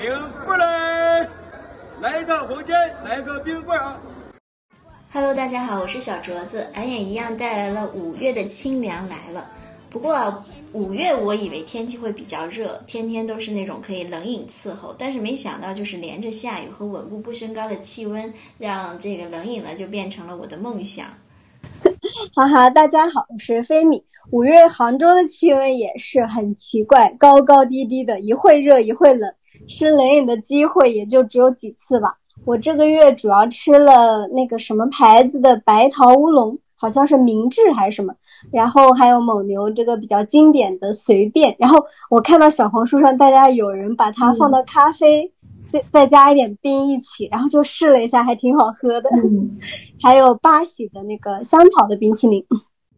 冰棍嘞，来一个红煎，来个冰棍啊！Hello，大家好，我是小镯子，俺也一样带来了五月的清凉来了。不过啊，五月我以为天气会比较热，天天都是那种可以冷饮伺候，但是没想到就是连着下雨和稳步不升高的气温，让这个冷饮呢就变成了我的梦想。哈哈，大家好，我是飞米。五月杭州的气温也是很奇怪，高高低低的，一会热一会冷，吃冷饮的机会也就只有几次吧。我这个月主要吃了那个什么牌子的白桃乌龙，好像是明治还是什么，然后还有蒙牛这个比较经典的随便。然后我看到小红书上大家有人把它放到咖啡，再再加一点冰一起，然后就试了一下，还挺好喝的。嗯 还有八喜的那个香草的冰淇淋。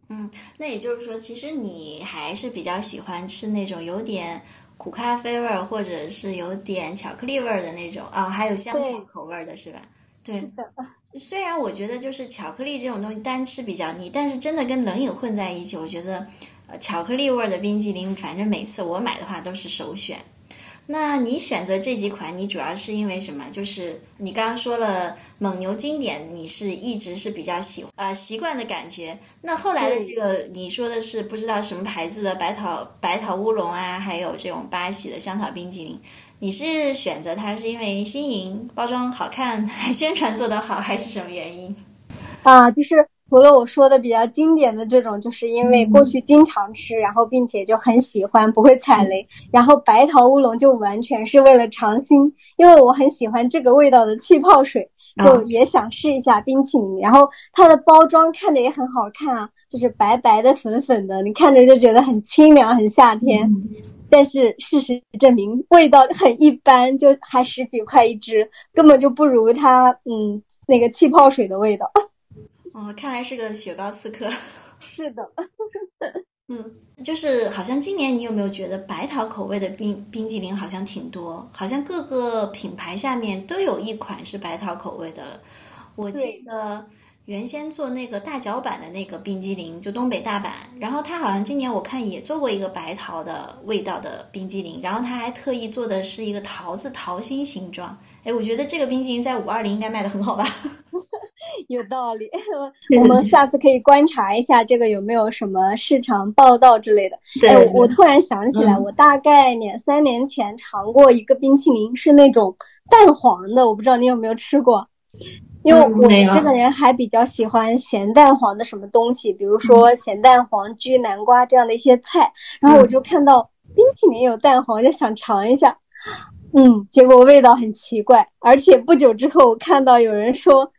嗯，那也就是说，其实你还是比较喜欢吃那种有点苦咖啡味儿，或者是有点巧克力味儿的那种啊、还有香草口味儿的是吧？对，虽然我觉得就是巧克力这种东西单吃比较腻，但是真的跟冷饮混在一起，我觉得呃巧克力味儿的冰激凌，反正每次我买的话都是首选。那你选择这几款，你主要是因为什么？就是你刚刚说了蒙牛经典，你是一直是比较喜啊、习惯的感觉。那后来的这个你说的是不知道什么牌子的白桃白桃乌龙啊，还有这种八喜的香草冰激凌，你是选择它是因为新颖、包装好看，还宣传做得好，还是什么原因？啊，就是除了我说的比较经典的这种，就是因为过去经常吃，然后并且就很喜欢，不会踩雷。然后白桃乌龙就完全是为了尝新，因为我很喜欢这个味道的气泡水，就也想试一下冰淇淋。然后它的包装看着也很好看啊，就是白白的、粉粉的，你看着就觉得很清凉、很夏天。但是事实证明，味道很一般，就还十几块一支，根本就不如它嗯那个气泡水的味道。哦，看来是个雪糕刺客。是的，嗯，就是好像今年你有没有觉得白桃口味的冰冰激凌好像挺多，好像各个品牌下面都有一款是白桃口味的。我记得原先做那个大脚板的那个冰激凌，就东北大板，然后他好像今年我看也做过一个白桃的味道的冰激凌，然后他还特意做的是一个桃子桃心形状。哎，我觉得这个冰淇淋在五二零应该卖的很好吧？有道理。我们下次可以观察一下这个有没有什么市场报道之类的。哎，我我突然想起来，嗯我大概两三年前尝过一个冰淇淋，是那种蛋黄的，我不知道你有没有吃过。因为我这个人还比较喜欢咸蛋黄的什么东西，比如嗯说咸蛋黄焗南瓜这样的一些菜，然后我就看到冰淇淋有蛋黄，就想尝一下。嗯，结果味道很奇怪，而且不久之后，我看到有人说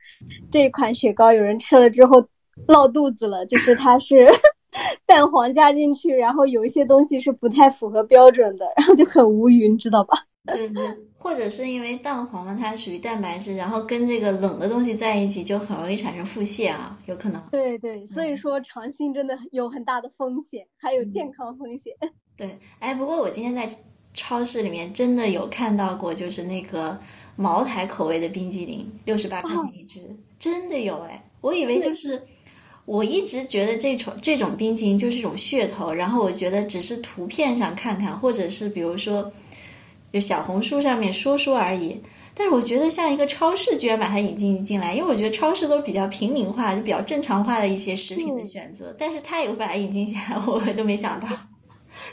这款雪糕有人吃了之后闹肚子了，就是它是 蛋黄加进去，然后有一些东西是不太符合标准的，然后就很无语，你知道吧？对对，或者是因为蛋黄，它属于蛋白质，然后跟这个冷的东西在一起，就很容易产生腹泻啊，有可能。对对，所以说尝新真的有很大的风险，还有健康风险。对，哎，不过我今天在超市里面真的有看到过，就是那个茅台口味的冰激凌，六十八块钱一支，真的有哎！我以为就是，我一直觉得这种这种冰激凌就是一种噱头，然后我觉得只是图片上看看，或者是比如说就小红书上面说说而已。但是我觉得像一个超市居然把它引进进来，因为我觉得超市都比较平民化，就比较正常化的一些食品的选择，但是它有把它引进进来，我都没想到。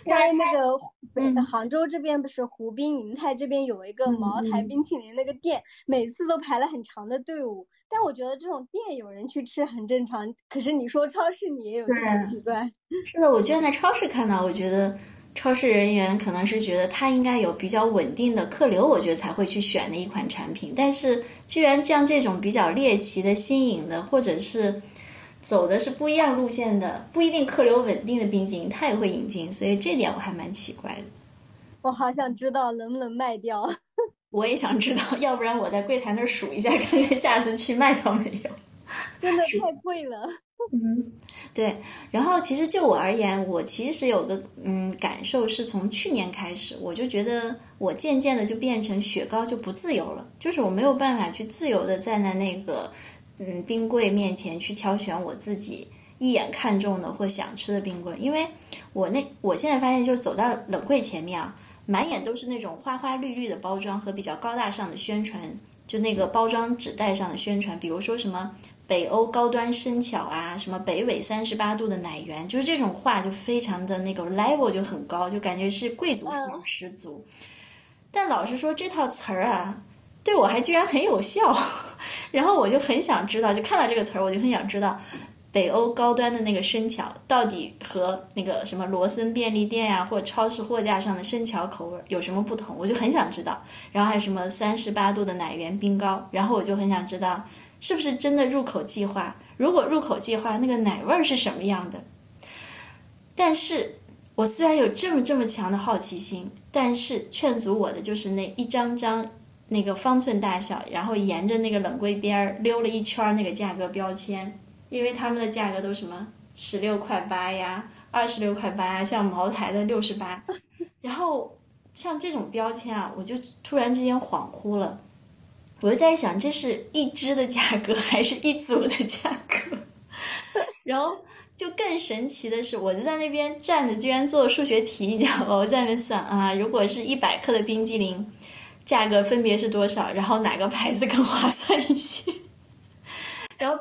因为那个杭州这边不是湖滨银泰这边有一个茅台冰淇淋那个店，每次都排了很长的队伍。但我觉得这种店有人去吃很正常，可是你说超市你也有这么奇怪。是的，我居然在超市看到，我觉得超市人员可能是觉得它应该有比较稳定的客流，我觉得才会去选的一款产品。但是居然像这种比较猎奇的、新颖的，或者是走的是不一样路线的，不一定客流稳定的冰激凌，它也会引进，所以这点我还蛮奇怪的。我好想知道能不能卖掉。我也想知道，要不然我在柜台那儿数一下，看看下次去卖掉没有。真的太贵了。嗯，对。然后其实就我而言，我其实有个嗯感受，是从去年开始，我就觉得我渐渐的就变成雪糕就不自由了，就是我没有办法去自由的站在那个嗯冰柜面前去挑选我自己一眼看中的或想吃的冰棍，因为我那我现在发现，就是走到冷柜前面啊。满眼都是那种花花绿绿的包装和比较高大上的宣传，就那个包装纸袋上的宣传，比如说什么北欧高端生巧啊，什么北纬三十八度的奶源，就是这种话就非常的那个 level 就很高，就感觉是贵族风十足。但老实说，这套词儿啊，对我还居然很有效，然后我就很想知道，就看到这个词儿，我就很想知道。北欧高端的那个生巧到底和那个什么罗森便利店呀，或超市货架上的生巧口味有什么不同？我就很想知道。然后还有什么三十八度的奶源冰糕，然后我就很想知道是不是真的入口即化？如果入口即化，那个奶味儿是什么样的？但是我虽然有这么这么强的好奇心，但是劝阻我的就是那一张张那个方寸大小，然后沿着那个冷柜边儿溜了一圈那个价格标签。因为他们的价格都什么十六块八呀，二十六块八呀，像茅台的六十八，然后像这种标签啊，我就突然之间恍惚了，我就在想，这是一支的价格还是一组的价格？然后就更神奇的是，我就在那边站着，居然做数学题，你知道吗？我在那边算啊，如果是一百克的冰激凌，价格分别是多少？然后哪个牌子更划算一些？然后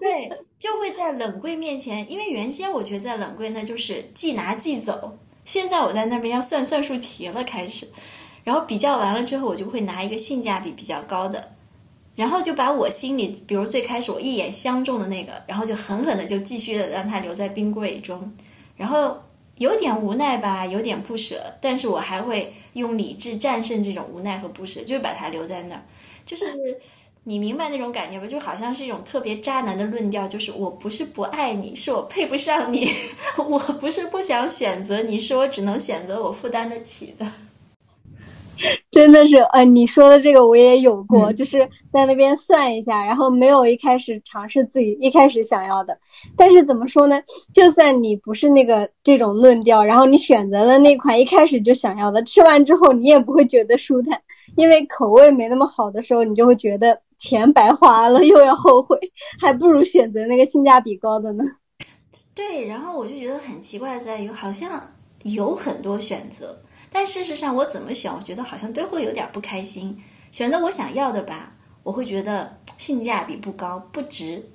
对，就会在冷柜面前，因为原先我觉得在冷柜那就是即拿即走，现在我在那边要算算术题了，开始，然后比较完了之后，我就会拿一个性价比比较高的，然后就把我心里，比如最开始我一眼相中的那个，然后就狠狠的就继续的让它留在冰柜中，然后有点无奈吧，有点不舍，但是我还会用理智战胜这种无奈和不舍，就把它留在那儿，就是。你明白那种感觉吧？就好像是一种特别渣男的论调，就是我不是不爱你，是我配不上你；我不是不想选择你，是我只能选择我负担得起的。真的是，呃，你说的这个我也有过，就是在那边算一下，然后没有一开始尝试自己一开始想要的。但是怎么说呢？就算你不是那个这种论调，然后你选择了那款一开始就想要的，吃完之后你也不会觉得舒坦，因为口味没那么好的时候，你就会觉得。钱白花了，又要后悔，还不如选择那个性价比高的呢。对，然后我就觉得很奇怪，在于好像有很多选择，但事实上我怎么选，我觉得好像都会有点不开心。选择我想要的吧，我会觉得性价比不高，不值。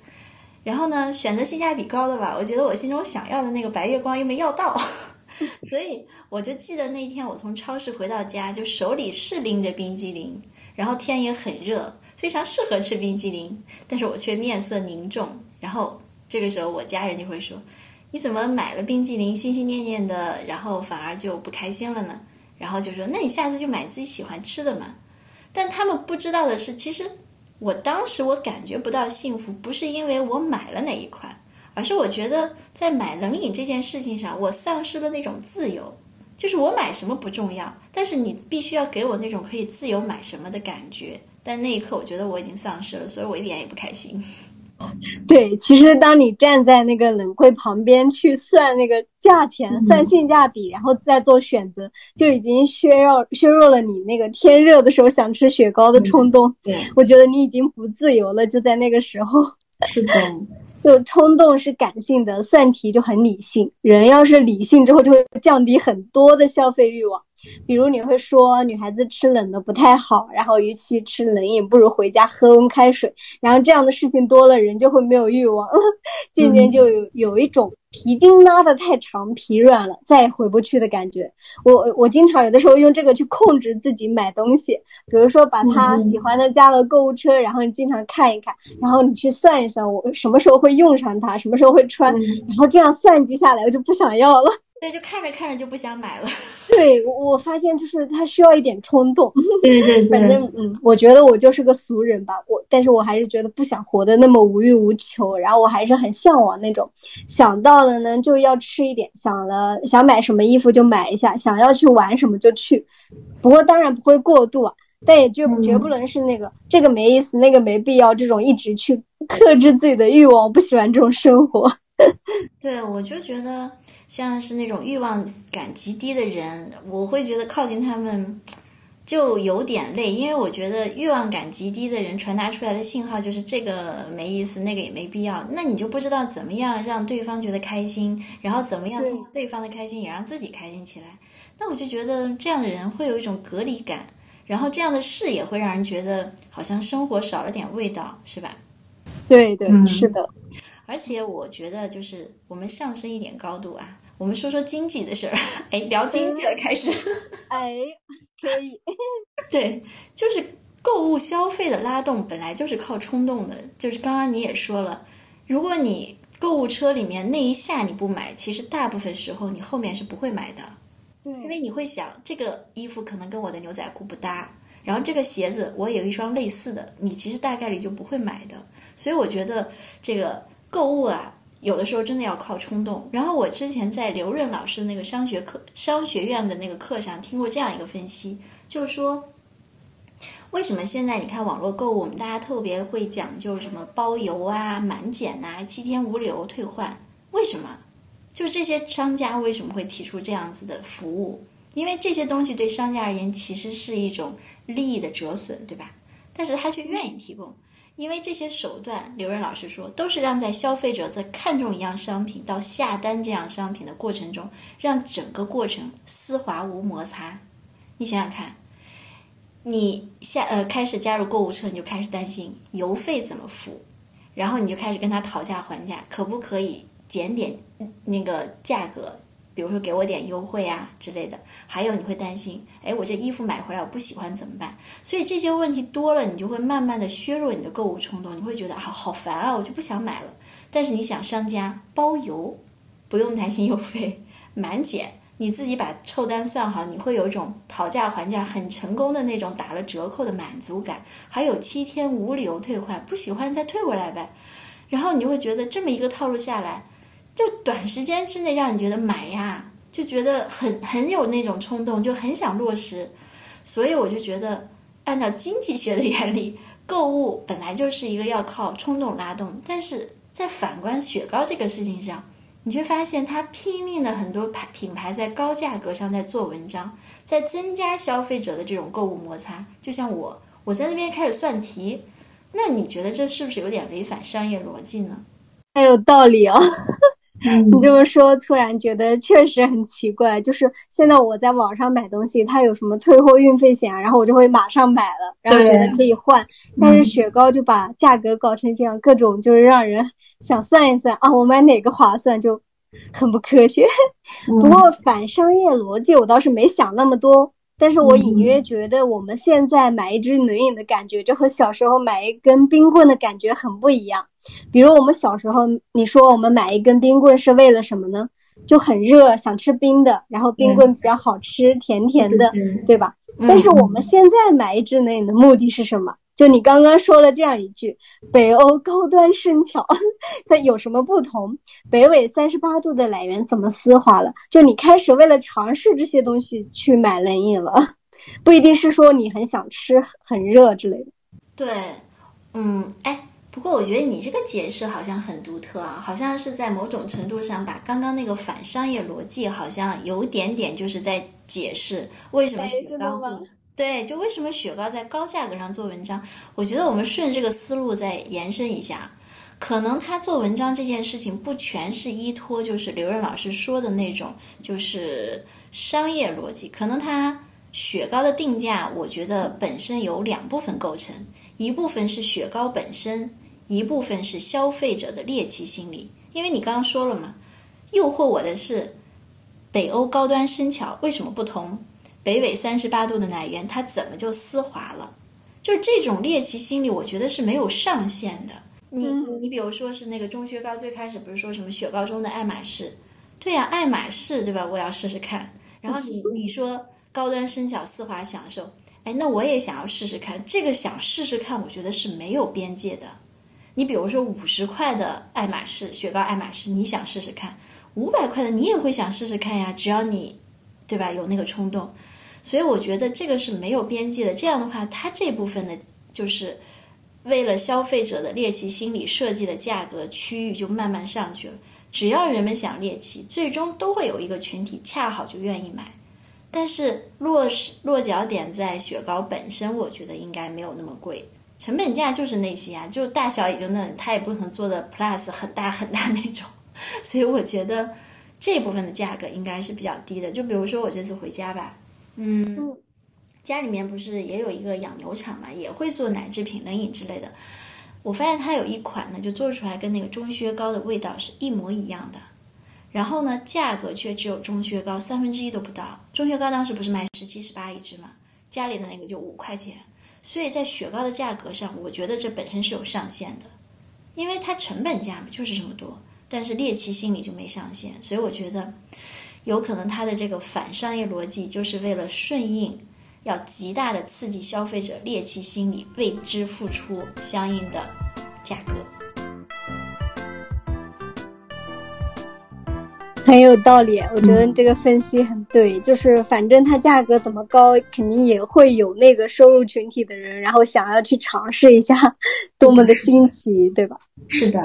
然后呢，选择性价比高的吧，我觉得我心中想要的那个白月光又没要到。所以我就记得那天我从超市回到家，就手里是拎着冰激凌，然后天也很热。非常适合吃冰激凌，但是我却面色凝重。然后这个时候，我家人就会说：“你怎么买了冰激凌，心心念念的，然后反而就不开心了呢？”然后就说：“那你下次就买自己喜欢吃的嘛。”但他们不知道的是，其实我当时我感觉不到幸福，不是因为我买了哪一款，而是我觉得在买冷饮这件事情上，我丧失了那种自由。就是我买什么不重要，但是你必须要给我那种可以自由买什么的感觉。但那一刻，我觉得我已经丧失了，所以我一点也不开心。对，其实当你站在那个冷柜旁边去算那个价钱、算性价比，然后再做选择，就已经削弱削弱了你那个天热的时候想吃雪糕的冲动。对，我觉得你已经不自由了，就在那个时候。是的。就冲动是感性的，算题就很理性。人要是理性之后，就会降低很多的消费欲望。比如你会说女孩子吃冷的不太好，然后与其吃冷饮，不如回家喝温开水。然后这样的事情多了，人就会没有欲望，渐渐就有有一种。皮筋拉的太长，皮软了，再也回不去的感觉。我我经常有的时候用这个去控制自己买东西，比如说把他喜欢的加了购物车，然后你经常看一看，然后你去算一算，我什么时候会用上它，什么时候会穿，然后这样算计下来，我就不想要了。对，就看着看着就不想买了。对，我我发现就是他需要一点冲动。对对对。反正嗯，我觉得我就是个俗人吧。我，但是我还是觉得不想活得那么无欲无求。然后我还是很向往那种，想到了呢就要吃一点，想了想买什么衣服就买一下，想要去玩什么就去。不过当然不会过度啊，但也就绝不能是那个这个没意思，那个没必要这种一直去克制自己的欲望。我不喜欢这种生活。对，我就觉得。像是那种欲望感极低的人，我会觉得靠近他们就有点累，因为我觉得欲望感极低的人传达出来的信号就是这个没意思，那个也没必要，那你就不知道怎么样让对方觉得开心，然后怎么样通过对方的开心也让自己开心起来。那我就觉得这样的人会有一种隔离感，然后这样的事也会让人觉得好像生活少了点味道，是吧？对对，是的。而且我觉得，就是我们上升一点高度啊，我们说说经济的事儿。哎，聊经济了，开始。哎，可以。对，就是购物消费的拉动本来就是靠冲动的，就是刚刚你也说了，如果你购物车里面那一下你不买，其实大部分时候你后面是不会买的。对，因为你会想，这个衣服可能跟我的牛仔裤不搭，然后这个鞋子我有一双类似的，你其实大概率就不会买的。所以我觉得这个。购物啊，有的时候真的要靠冲动。然后我之前在刘润老师那个商学课、商学院的那个课上听过这样一个分析，就是说，为什么现在你看网络购物，我们大家特别会讲究什么包邮啊、满减呐、七天无理由退换？为什么？就这些商家为什么会提出这样子的服务？因为这些东西对商家而言其实是一种利益的折损，对吧？但是他却愿意提供。因为这些手段，刘润老师说，都是让在消费者在看中一样商品到下单这样商品的过程中，让整个过程丝滑无摩擦。你想想看，你下呃开始加入购物车，你就开始担心邮费怎么付，然后你就开始跟他讨价还价，可不可以减点那个价格。比如说给我点优惠啊之类的，还有你会担心，哎，我这衣服买回来我不喜欢怎么办？所以这些问题多了，你就会慢慢的削弱你的购物冲动，你会觉得好好烦啊，我就不想买了。但是你想商家包邮，不用担心邮费，满减，你自己把凑单算好，你会有一种讨价还价很成功的那种打了折扣的满足感，还有七天无理由退换，不喜欢再退回来呗。然后你就会觉得这么一个套路下来。就短时间之内让你觉得买呀，就觉得很很有那种冲动，就很想落实。所以我就觉得，按照经济学的原理，购物本来就是一个要靠冲动拉动。但是在反观雪糕这个事情上，你却发现它拼命的很多牌品牌在高价格上在做文章，在增加消费者的这种购物摩擦。就像我，我在那边开始算题，那你觉得这是不是有点违反商业逻辑呢？很有道理哦。你这么说，突然觉得确实很奇怪。就是现在我在网上买东西，它有什么退货运费险，然后我就会马上买了，然后觉得可以换。但是雪糕就把价格搞成这样，各种就是让人想算一算啊，我买哪个划算，就很不科学。不过反商业逻辑，我倒是没想那么多。但是我隐约觉得，我们现在买一支冷饮的感觉，就和小时候买一根冰棍的感觉很不一样。比如我们小时候，你说我们买一根冰棍是为了什么呢？就很热，想吃冰的，然后冰棍比较好吃，甜甜的，对吧？但是我们现在买一支冷饮的目的是什么？就你刚刚说了这样一句，北欧高端生巧，它有什么不同？北纬三十八度的奶源怎么丝滑了？就你开始为了尝试这些东西去买冷饮了，不一定是说你很想吃很热之类的。对，嗯，哎，不过我觉得你这个解释好像很独特啊，好像是在某种程度上把刚刚那个反商业逻辑，好像有点点就是在解释为什么雪糕。对，就为什么雪糕在高价格上做文章？我觉得我们顺这个思路再延伸一下，可能他做文章这件事情不全是依托，就是刘润老师说的那种，就是商业逻辑。可能他雪糕的定价，我觉得本身有两部分构成，一部分是雪糕本身，一部分是消费者的猎奇心理。因为你刚刚说了嘛，诱惑我的是北欧高端生巧，为什么不同？北纬三十八度的奶源，它怎么就丝滑了？就是这种猎奇心理，我觉得是没有上限的。你你比如说是那个中雪糕，最开始不是说什么雪糕中的爱马仕？对呀，爱马仕对吧？我要试试看。然后你 你说高端生巧丝滑享受，哎，那我也想要试试看。这个想试试看，我觉得是没有边界的。你比如说五十块的爱马仕雪糕，爱马仕你想试试看，五百块的你也会想试试看呀，只要你对吧有那个冲动。所以我觉得这个是没有边界的。这样的话，它这部分呢，就是为了消费者的猎奇心理设计的价格区域就慢慢上去了。只要人们想猎奇，最终都会有一个群体恰好就愿意买。但是落实落脚点在雪糕本身，我觉得应该没有那么贵，成本价就是那些啊，就大小也就那，它也不能做的 plus 很大很大那种。所以我觉得。这部分的价格应该是比较低的。就比如说我这次回家吧，嗯，家里面不是也有一个养牛场嘛，也会做奶制品、冷饮之类的。我发现它有一款呢，就做出来跟那个中薛高的味道是一模一样的，然后呢，价格却只有中薛高三分之一都不到。中薛高当时不是卖十七、十八一支嘛，家里的那个就五块钱。所以在雪糕的价格上，我觉得这本身是有上限的，因为它成本价嘛就是这么多，但是猎奇心理就没上限。所以我觉得，有可能它的这个反商业逻辑就是为了顺应。要极大的刺激消费者猎奇心理，为之付出相应的价格，很有道理。我觉得这个分析很对，就是反正它价格怎么高，肯定也会有那个收入群体的人，然后想要去尝试一下，多么的新奇，对吧？是的，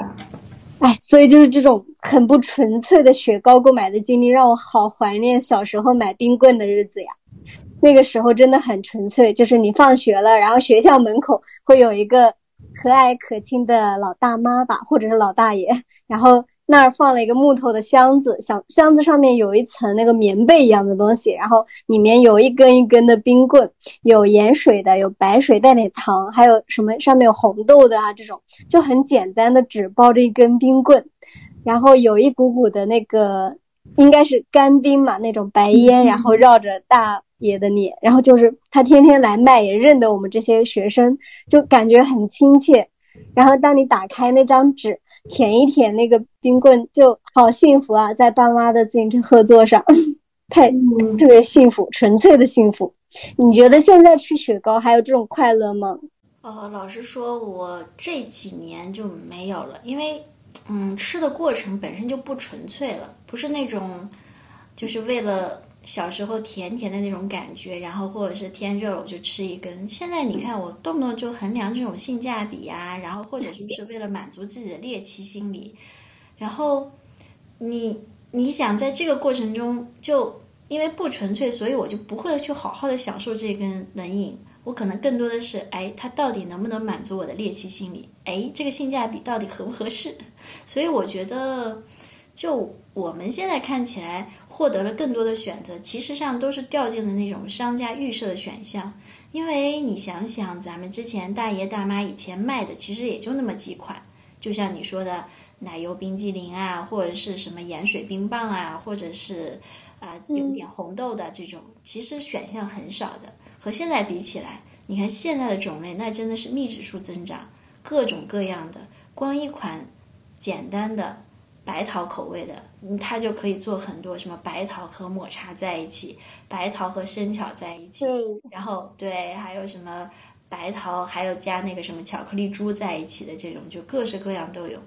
哎，所以就是这种很不纯粹的雪糕购买的经历，让我好怀念小时候买冰棍的日子呀。那个时候真的很纯粹，就是你放学了，然后学校门口会有一个和蔼可亲的老大妈吧，或者是老大爷，然后那儿放了一个木头的箱子，小箱子上面有一层那个棉被一样的东西，然后里面有一根一根的冰棍，有盐水的，有白水带点糖，还有什么上面有红豆的啊，这种就很简单的纸包着一根冰棍，然后有一股股的那个应该是干冰嘛，那种白烟，然后绕着大。爷的脸，然后就是他天天来卖，也认得我们这些学生，就感觉很亲切。然后当你打开那张纸，舔一舔那个冰棍，就好幸福啊！在爸妈的自行车后座上，太特别幸福，纯粹的幸福。你觉得现在吃雪糕还有这种快乐吗？哦，老实说，我这几年就没有了，因为嗯，吃的过程本身就不纯粹了，不是那种就是为了。小时候甜甜的那种感觉，然后或者是天热了我就吃一根。现在你看我动不动就衡量这种性价比啊，然后或者就是为了满足自己的猎奇心理，然后你你想在这个过程中就因为不纯粹，所以我就不会去好好的享受这根冷饮。我可能更多的是，哎，它到底能不能满足我的猎奇心理？哎，这个性价比到底合不合适？所以我觉得。就我们现在看起来获得了更多的选择，其实上都是掉进了那种商家预设的选项。因为你想想，咱们之前大爷大妈以前卖的其实也就那么几款，就像你说的奶油冰激凌啊，或者是什么盐水冰棒啊，或者是啊有点红豆的这种，其实选项很少的。和现在比起来，你看现在的种类那真的是密指数增长，各种各样的，光一款简单的。白桃口味的，它就可以做很多什么白桃和抹茶在一起，白桃和生巧在一起，然后对，还有什么白桃还有加那个什么巧克力珠在一起的这种，就各式各样都有。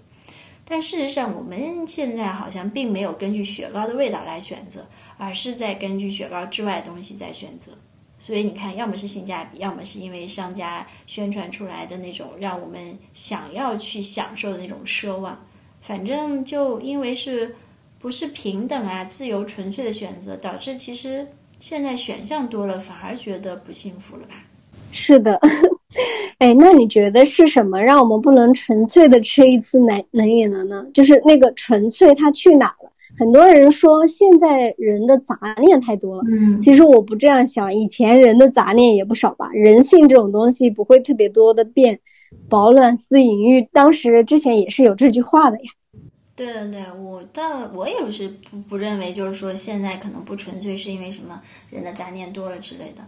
但事实上，我们现在好像并没有根据雪糕的味道来选择，而是在根据雪糕之外的东西在选择。所以你看，要么是性价比，要么是因为商家宣传出来的那种让我们想要去享受的那种奢望。反正就因为是不是平等啊、自由、纯粹的选择，导致其实现在选项多了，反而觉得不幸福了吧？是的，哎，那你觉得是什么让我们不能纯粹的吃一次冷冷饮了呢？就是那个纯粹它去哪了？很多人说现在人的杂念太多了，嗯，其实我不这样想，以前人的杂念也不少吧。人性这种东西不会特别多的变。饱暖思淫欲，当时之前也是有这句话的呀。对对对，我但我也是不不认为，就是说现在可能不纯粹是因为什么人的杂念多了之类的。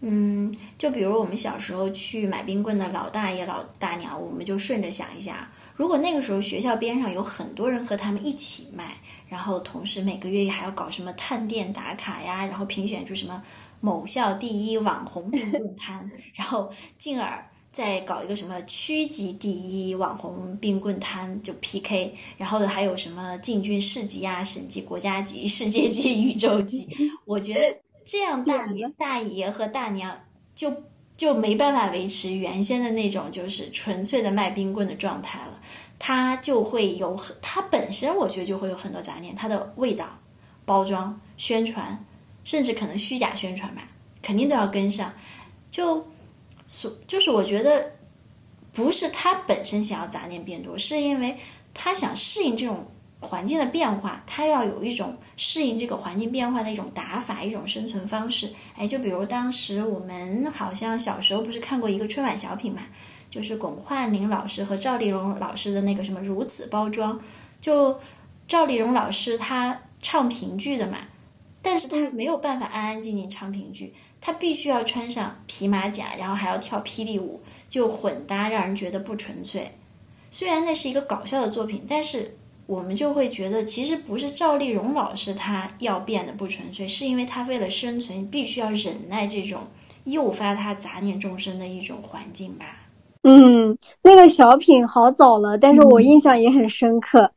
嗯，就比如我们小时候去买冰棍的老大爷老大娘，我们就顺着想一下，如果那个时候学校边上有很多人和他们一起卖，然后同时每个月还要搞什么探店打卡呀，然后评选出什么某校第一网红冰棍摊，然后进而。再搞一个什么区级第一网红冰棍摊就 PK，然后还有什么进军市级啊、省级、国家级、世界级、宇宙级？我觉得这样大爷、大爷和大娘就就没办法维持原先的那种就是纯粹的卖冰棍的状态了。它就会有很，它本身我觉得就会有很多杂念，它的味道、包装、宣传，甚至可能虚假宣传吧，肯定都要跟上。就。所就是我觉得，不是他本身想要杂念变多，是因为他想适应这种环境的变化，他要有一种适应这个环境变化的一种打法，一种生存方式。哎，就比如当时我们好像小时候不是看过一个春晚小品嘛，就是巩汉林老师和赵丽蓉老师的那个什么如此包装。就赵丽蓉老师她唱评剧的嘛，但是她没有办法安安静静唱评剧，她必须要穿上皮马甲，然后还要跳霹雳舞，就混搭，让人觉得不纯粹。虽然那是一个搞笑的作品，但是。我们就会觉得，其实不是赵丽蓉老师她要变得不纯粹，是因为她为了生存，必须要忍耐这种诱发她杂念众生的一种环境吧。嗯，那个小品好早了，但是我印象也很深刻，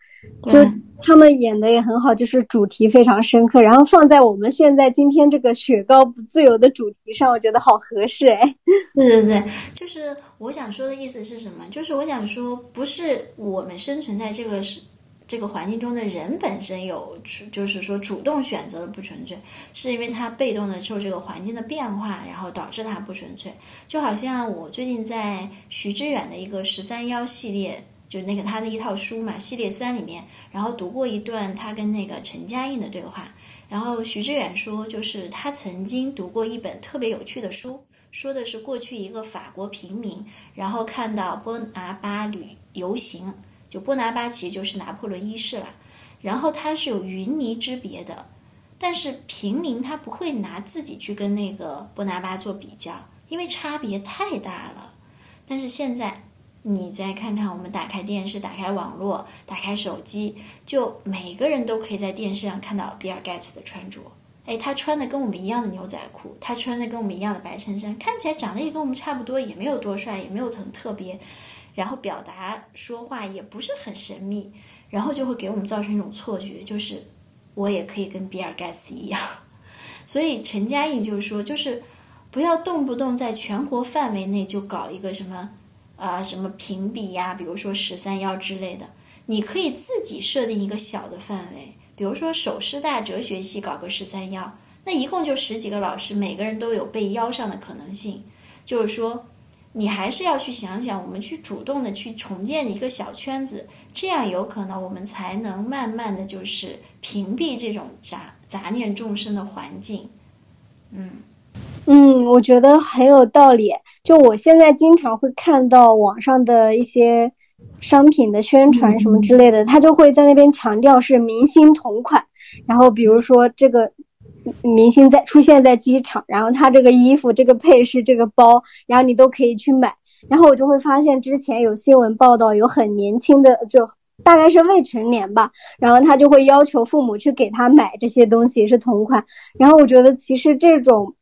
就他们演的也很好，就是主题非常深刻，然后放在我们现在今天这个雪糕不自由的主题上，我觉得好合适哎。对对对，就是我想说的意思是什么？就是我想说，不是我们生存在这个是。这个环境中的人本身有，就是说主动选择的不纯粹，是因为他被动的受这个环境的变化，然后导致他不纯粹。就好像我最近在徐志远的一个十三幺系列，就那个他的一套书嘛，系列三里面，然后读过一段他跟那个陈嘉映的对话。然后徐志远说，就是他曾经读过一本特别有趣的书，说的是过去一个法国平民，然后看到波拿巴旅游行。就波拿巴其实就是拿破仑一世了，然后他是有云泥之别的，但是平民他不会拿自己去跟那个波拿巴做比较，因为差别太大了。但是现在你再看看，我们打开电视、打开网络、打开手机，就每个人都可以在电视上看到比尔盖茨的穿着。哎，他穿的跟我们一样的牛仔裤，他穿的跟我们一样的白衬衫，看起来长得也跟我们差不多，也没有多帅，也没有很特别。然后表达说话也不是很神秘，然后就会给我们造成一种错觉，就是我也可以跟比尔盖茨一样。所以陈嘉映就是说，就是不要动不动在全国范围内就搞一个什么啊什么评比呀，比如说十三幺之类的，你可以自己设定一个小的范围，比如说首师大哲学系搞个十三幺，那一共就十几个老师，每个人都有被邀上的可能性，就是说。你还是要去想想，我们去主动的去重建一个小圈子，这样有可能我们才能慢慢的就是屏蔽这种杂杂念众生的环境。嗯嗯，我觉得很有道理。就我现在经常会看到网上的一些商品的宣传什么之类的，他就会在那边强调是明星同款，然后比如说这个。明星在出现在机场，然后他这个衣服、这个配饰、这个包，然后你都可以去买。然后我就会发现，之前有新闻报道，有很年轻的，就大概是未成年吧，然后他就会要求父母去给他买这些东西，是同款。然后我觉得，其实这种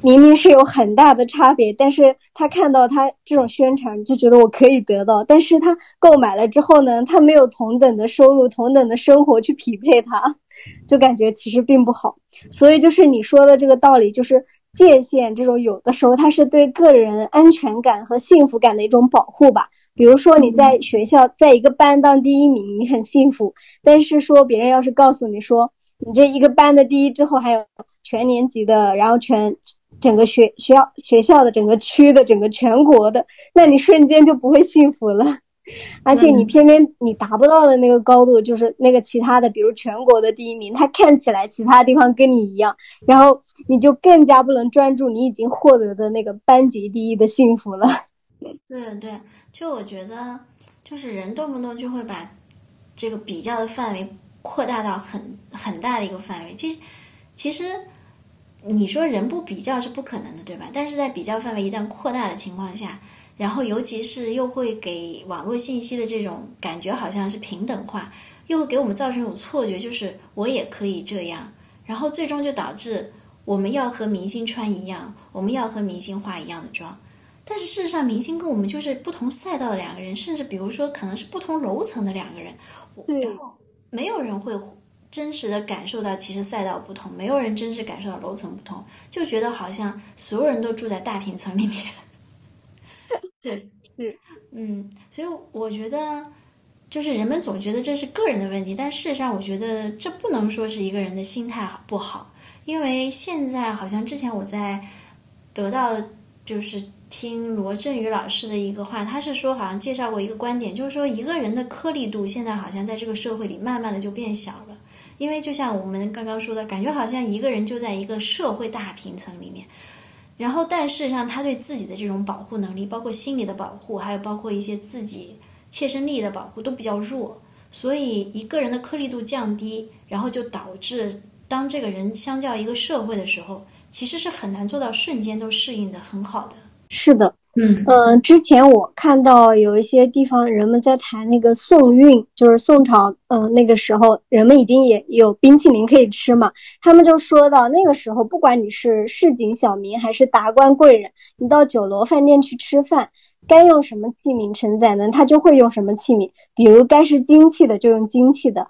明明是有很大的差别，但是他看到他这种宣传，就觉得我可以得到，但是他购买了之后呢，他没有同等的收入、同等的生活去匹配他。就感觉其实并不好，所以就是你说的这个道理，就是界限这种有的时候它是对个人安全感和幸福感的一种保护吧。比如说你在学校在一个班当第一名，你很幸福，但是说别人要是告诉你说你这一个班的第一之后还有全年级的，然后全整个学学校学校的整个区的整个全国的，那你瞬间就不会幸福了。而且你偏偏你达不到的那个高度，就是那个其他的，比如全国的第一名，他看起来其他地方跟你一样，然后你就更加不能专注你已经获得的那个班级第一的幸福了。对对，就我觉得，就是人动不动就会把这个比较的范围扩大到很很大的一个范围。其实，其实你说人不比较是不可能的，对吧？但是在比较范围一旦扩大的情况下。然后，尤其是又会给网络信息的这种感觉，好像是平等化，又会给我们造成一种错觉，就是我也可以这样。然后最终就导致我们要和明星穿一样，我们要和明星化一样的妆。但是事实上，明星跟我们就是不同赛道的两个人，甚至比如说可能是不同楼层的两个人。对，没有人会真实的感受到其实赛道不同，没有人真实感受到楼层不同，就觉得好像所有人都住在大平层里面。对，是，嗯，所以我觉得，就是人们总觉得这是个人的问题，但事实上，我觉得这不能说是一个人的心态好不好，因为现在好像之前我在得到就是听罗振宇老师的一个话，他是说好像介绍过一个观点，就是说一个人的颗粒度现在好像在这个社会里慢慢的就变小了，因为就像我们刚刚说的，感觉好像一个人就在一个社会大平层里面，然后但事实上他对自己的这种保护能力，包括心理的保护，还有包括一些自己切身利益的保护都比较弱，所以一个人的颗粒度降低，然后就导致当这个人相较一个社会的时候。其实是很难做到瞬间都适应的很好的。是的，嗯呃，之前我看到有一些地方人们在谈那个宋韵，就是宋朝，呃，那个时候人们已经也有冰淇淋可以吃嘛。他们就说到那个时候，不管你是市井小民还是达官贵人，你到酒楼饭店去吃饭。该用什么器皿承载呢？他就会用什么器皿，比如该是金器的就用金器的，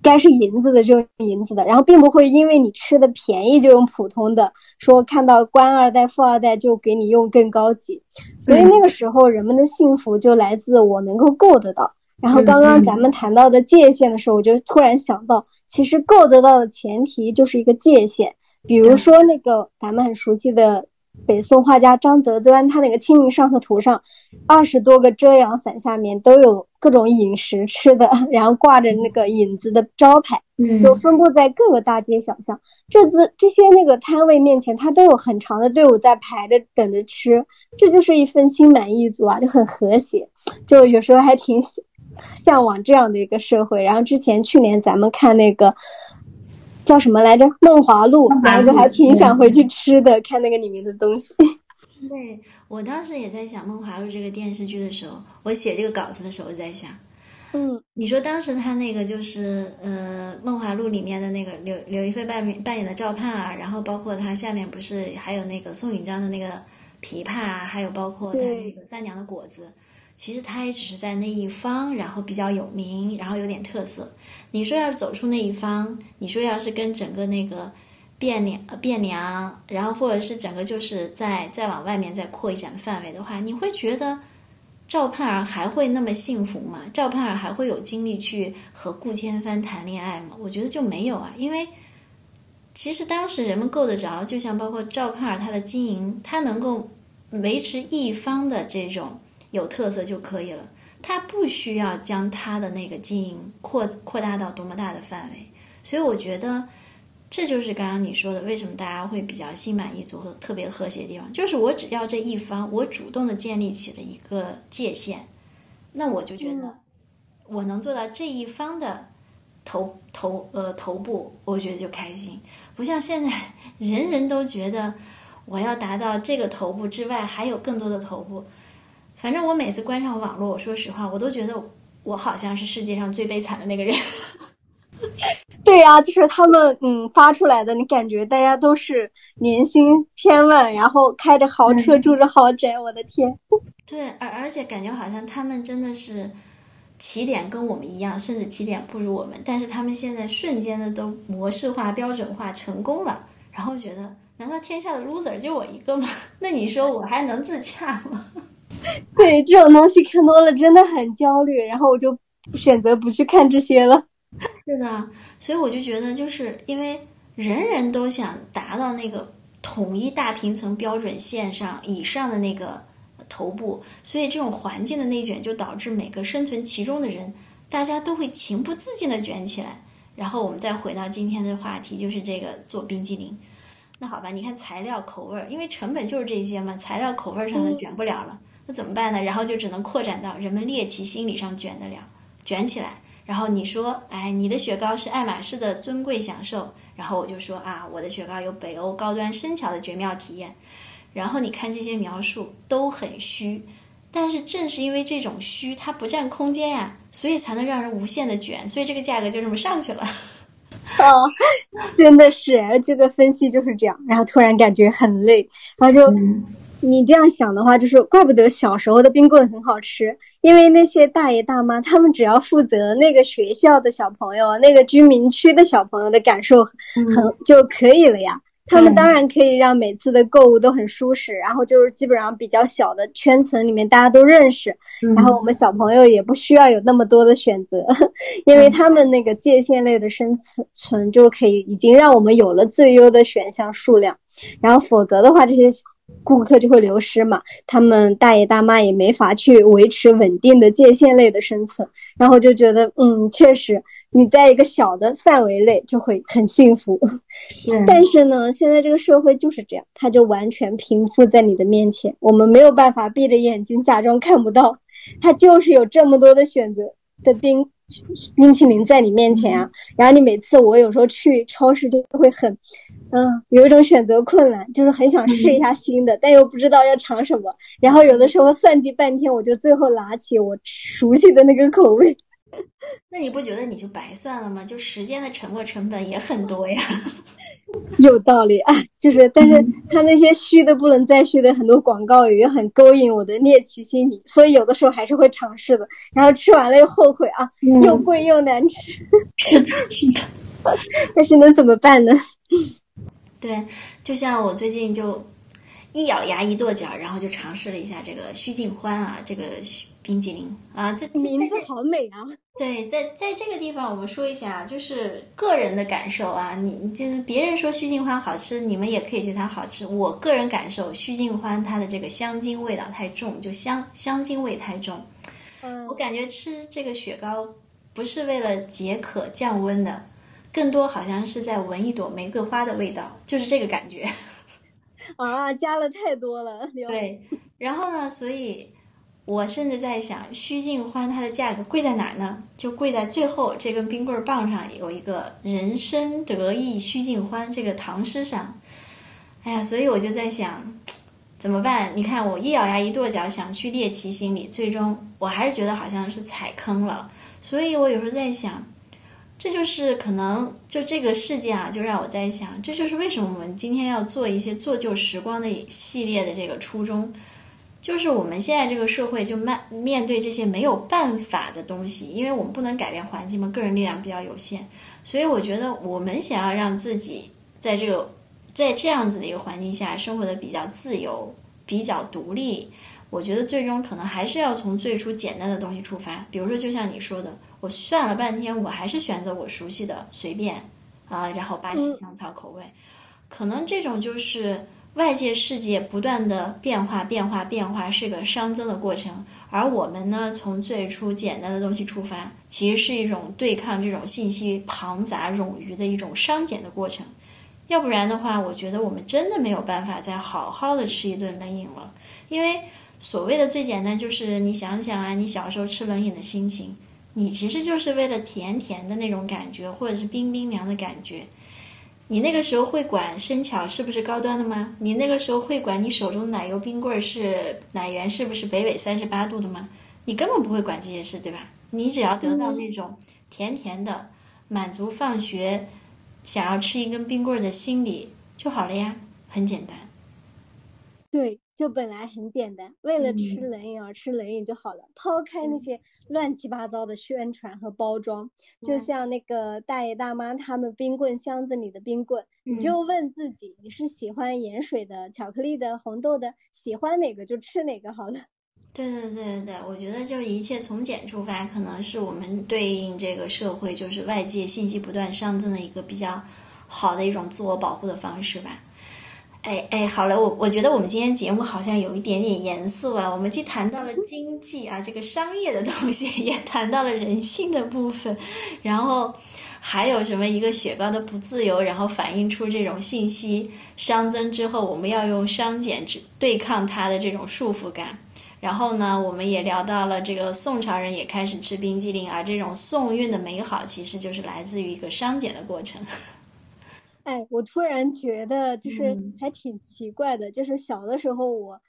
该是银子的就用银子的，然后并不会因为你吃的便宜就用普通的，说看到官二代、富二代就给你用更高级。所以那个时候人们的幸福就来自我能够够得到。然后刚刚咱们谈到的界限的时候，我就突然想到，其实够得到的前提就是一个界限，比如说那个咱们很熟悉的。北宋画家张择端，他那个《清明上河图》上，二十多个遮阳伞下面都有各种饮食吃的，然后挂着那个影子的招牌，就分布在各个大街小巷。这次这些那个摊位面前，他都有很长的队伍在排着等着吃，这就是一份心满意足啊，就很和谐。就有时候还挺向往这样的一个社会。然后之前去年咱们看那个。叫什么来着？梦华录，然后就还挺想回去吃的，看那个里面的东西。对我当时也在想《梦华录》这个电视剧的时候，我写这个稿子的时候在想，嗯，你说当时他那个就是呃《梦华录》里面的那个刘刘亦菲扮演扮演的赵盼儿，然后包括他下面不是还有那个宋允章的那个琵琶，还有包括他那个三娘的果子。其实他也只是在那一方，然后比较有名，然后有点特色。你说要是走出那一方，你说要是跟整个那个汴梁、汴梁，然后或者是整个就是再再往外面再扩一展范围的话，你会觉得赵盼儿还会那么幸福吗？赵盼儿还会有精力去和顾千帆谈恋爱吗？我觉得就没有啊，因为其实当时人们够得着，就像包括赵盼儿她的经营，她能够维持一方的这种。有特色就可以了，他不需要将他的那个经营扩扩大到多么大的范围，所以我觉得这就是刚刚你说的，为什么大家会比较心满意足和特别和谐的地方，就是我只要这一方，我主动的建立起了一个界限，那我就觉得我能做到这一方的头头呃头部，我觉得就开心，不像现在人人都觉得我要达到这个头部之外，还有更多的头部。反正我每次关上网络，我说实话，我都觉得我好像是世界上最悲惨的那个人。对呀，就是他们嗯发出来的，你感觉大家都是年薪千万，然后开着豪车，住着豪宅，我的天！对，而而且感觉好像他们真的是起点跟我们一样，甚至起点不如我们，但是他们现在瞬间的都模式化、标准化成功了，然后觉得难道天下的 loser 就我一个吗？那你说我还能自洽吗？对这种东西看多了真的很焦虑，然后我就选择不去看这些了。是的，所以我就觉得，就是因为人人都想达到那个统一大平层标准线上以上的那个头部，所以这种环境的内卷就导致每个生存其中的人，大家都会情不自禁的卷起来。然后我们再回到今天的话题，就是这个做冰激凌。那好吧，你看材料口味儿，因为成本就是这些嘛，材料口味上的卷不了了。那怎么办呢？然后就只能扩展到人们猎奇心理上卷得了，卷起来。然后你说，哎，你的雪糕是爱马仕的尊贵享受，然后我就说啊，我的雪糕有北欧高端生巧的绝妙体验。然后你看这些描述都很虚，但是正是因为这种虚，它不占空间呀，所以才能让人无限的卷，所以这个价格就这么上去了。哦，真的是这个分析就是这样。然后突然感觉很累，然后就。你这样想的话，就是怪不得小时候的冰棍很好吃，因为那些大爷大妈他们只要负责那个学校的小朋友、那个居民区的小朋友的感受很就可以了呀。他们当然可以让每次的购物都很舒适，然后就是基本上比较小的圈层里面大家都认识，然后我们小朋友也不需要有那么多的选择，因为他们那个界限类的生存就可以已经让我们有了最优的选项数量。然后，否则的话，这些顾客就会流失嘛，他们大爷大妈也没法去维持稳定的界限类的生存，然后就觉得，嗯，确实，你在一个小的范围内就会很幸福。但是呢，现在这个社会就是这样，它就完全平铺在你的面前，我们没有办法闭着眼睛假装看不到，它就是有这么多的选择的冰冰淇淋在你面前啊。然后你每次我有时候去超市就会很。嗯，有一种选择困难，就是很想试一下新的，但又不知道要尝什么。然后有的时候算计半天，我就最后拿起我熟悉的那个口味。那你不觉得你就白算了吗？就时间的沉没成本也很多呀。有道理啊，就是，但是他那些虚的不能再虚的很多广告语也很勾引我的猎奇心理，所以有的时候还是会尝试的。然后吃完了又后悔啊，又贵又难吃。是的，是的。但是能怎么办呢？对，就像我最近就一咬牙一跺脚，然后就尝试了一下这个须尽欢啊，这个冰激凌啊，这名字好美啊！对，在在这个地方我们说一下，就是个人的感受啊，你就是别人说须尽欢好吃，你们也可以觉得它好吃。我个人感受，须尽欢它的这个香精味道太重，就香香精味太重。嗯，我感觉吃这个雪糕不是为了解渴降温的。更多好像是在闻一朵玫瑰花的味道，就是这个感觉。啊，加了太多了。对，然后呢？所以，我甚至在想，须尽欢它的价格贵在哪儿呢？就贵在最后这根冰棍棒上有一个人生得意须尽欢这个唐诗上。哎呀，所以我就在想，怎么办？你看，我一咬牙一跺脚想去猎奇心理，最终我还是觉得好像是踩坑了。所以我有时候在想。这就是可能就这个事件啊，就让我在想，这就是为什么我们今天要做一些做旧时光的系列的这个初衷，就是我们现在这个社会就面面对这些没有办法的东西，因为我们不能改变环境嘛，个人力量比较有限，所以我觉得我们想要让自己在这个在这样子的一个环境下生活的比较自由、比较独立，我觉得最终可能还是要从最初简单的东西出发，比如说就像你说的。我算了半天，我还是选择我熟悉的随便啊，然后巴西香草口味，可能这种就是外界世界不断的变化、变化、变化，是个熵增的过程。而我们呢，从最初简单的东西出发，其实是一种对抗这种信息庞杂冗余的一种熵减的过程。要不然的话，我觉得我们真的没有办法再好好的吃一顿冷饮了。因为所谓的最简单，就是你想想啊，你小时候吃冷饮的心情。你其实就是为了甜甜的那种感觉，或者是冰冰凉的感觉。你那个时候会管生巧是不是高端的吗？你那个时候会管你手中的奶油冰棍是奶源是不是北纬三十八度的吗？你根本不会管这些事，对吧？你只要得到那种甜甜的，满足放学想要吃一根冰棍的心理就好了呀，很简单。对。就本来很简单，为了吃冷饮而吃冷饮就好了。抛开那些乱七八糟的宣传和包装，就像那个大爷大妈他们冰棍箱子里的冰棍，你就问自己，你是喜欢盐水的、巧克力的、红豆的，喜欢哪个就吃哪个好了。对对对对对，我觉得就是一切从简出发，可能是我们对应这个社会，就是外界信息不断上增的一个比较好的一种自我保护的方式吧。哎哎，好了，我我觉得我们今天节目好像有一点点严肃啊。我们既谈到了 经济啊，这个商业的东西，也谈到了人性的部分，然后还有什么一个雪糕的不自由，然后反映出这种信息熵增之后，我们要用熵减去对抗它的这种束缚感。然后呢，我们也聊到了这个宋朝人也开始吃冰激凌，而这种宋韵的美好其实就是来自于一个熵减的过程。哎，我突然觉得就是还挺奇怪的，就是小的时候我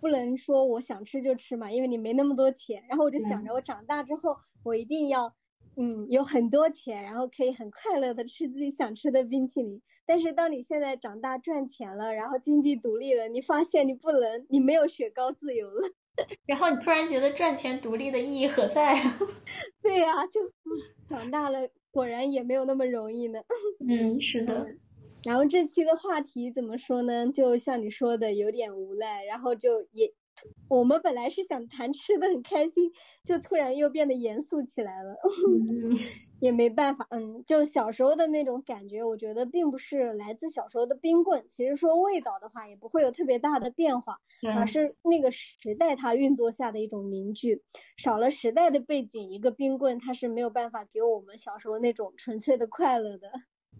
不能说我想吃就吃嘛，因为你没那么多钱。然后我就想着我长大之后我一定要，嗯，有很多钱，然后可以很快乐的吃自己想吃的冰淇淋。但是当你现在长大赚钱了，然后经济独立了，你发现你不能，你没有雪糕自由了。然后你突然觉得赚钱独立的意义何在？对呀，就长大了。果然也没有那么容易呢。嗯，是的。然后这期的话题怎么说呢？就像你说的，有点无奈。然后就也，我们本来是想谈吃的很开心，就突然又变得严肃起来了。也没办法，嗯，就小时候的那种感觉，我觉得并不是来自小时候的冰棍。其实说味道的话，也不会有特别大的变化，而是那个时代它运作下的一种凝聚。少了时代的背景，一个冰棍它是没有办法给我们小时候那种纯粹的快乐的。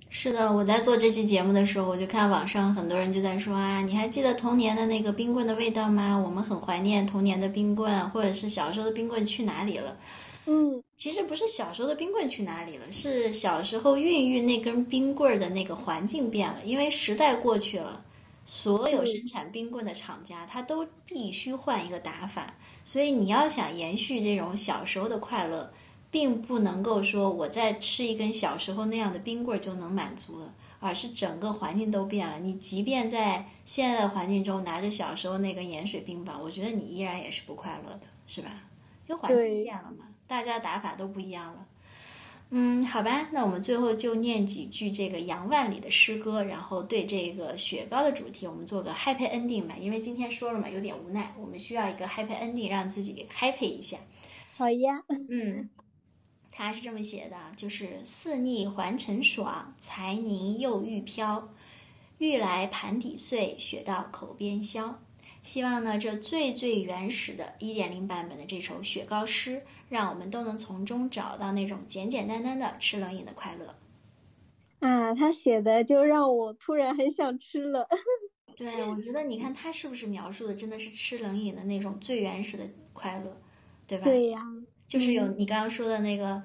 是的，我在做这期节目的时候，我就看网上很多人就在说啊，你还记得童年的那个冰棍的味道吗？我们很怀念童年的冰棍，或者是小时候的冰棍去哪里了？嗯，其实不是小时候的冰棍去哪里了，是小时候孕育那根冰棍的那个环境变了，因为时代过去了，所有生产冰棍的厂家他都必须换一个打法，所以你要想延续这种小时候的快乐。并不能够说我再吃一根小时候那样的冰棍就能满足了，而是整个环境都变了。你即便在现在的环境中拿着小时候那根盐水冰棒，我觉得你依然也是不快乐的，是吧？因为环境变了嘛，大家打法都不一样了。嗯，好吧，那我们最后就念几句这个杨万里的诗歌，然后对这个雪糕的主题，我们做个 happy ending 吧。因为今天说了嘛，有点无奈，我们需要一个 happy ending，让自己 happy 一下。好呀，嗯。他是这么写的，就是似逆还成爽，才凝又欲飘，欲来盘底碎，雪到口边消。希望呢，这最最原始的一点零版本的这首雪糕诗，让我们都能从中找到那种简简单单的吃冷饮的快乐。啊，他写的就让我突然很想吃了。对，我觉得你看他是不是描述的真的是吃冷饮的那种最原始的快乐，对吧？对呀。就是有你刚刚说的那个，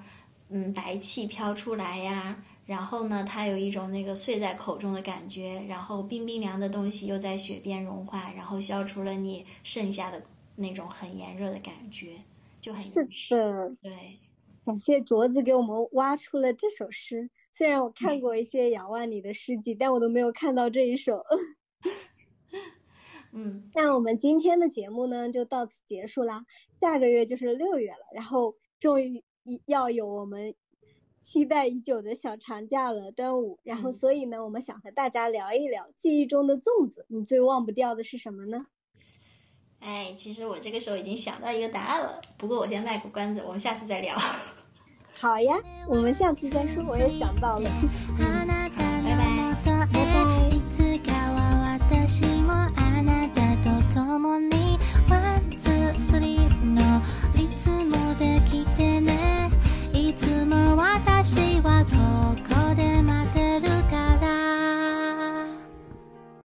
嗯，白气飘出来呀，然后呢，它有一种那个碎在口中的感觉，然后冰冰凉的东西又在雪边融化，然后消除了你剩下的那种很炎热的感觉，就很是的，对。感谢镯子给我们挖出了这首诗，虽然我看过一些杨万里的诗集，但我都没有看到这一首。嗯，那我们今天的节目呢，就到此结束啦。下个月就是六月了，然后终于要有我们期待已久的小长假了，端午。然后，所以呢，我们想和大家聊一聊记忆中的粽子，你最忘不掉的是什么呢？哎，其实我这个时候已经想到一个答案了，不过我先卖个关子，我们下次再聊。好呀，我们下次再说。我也想到了。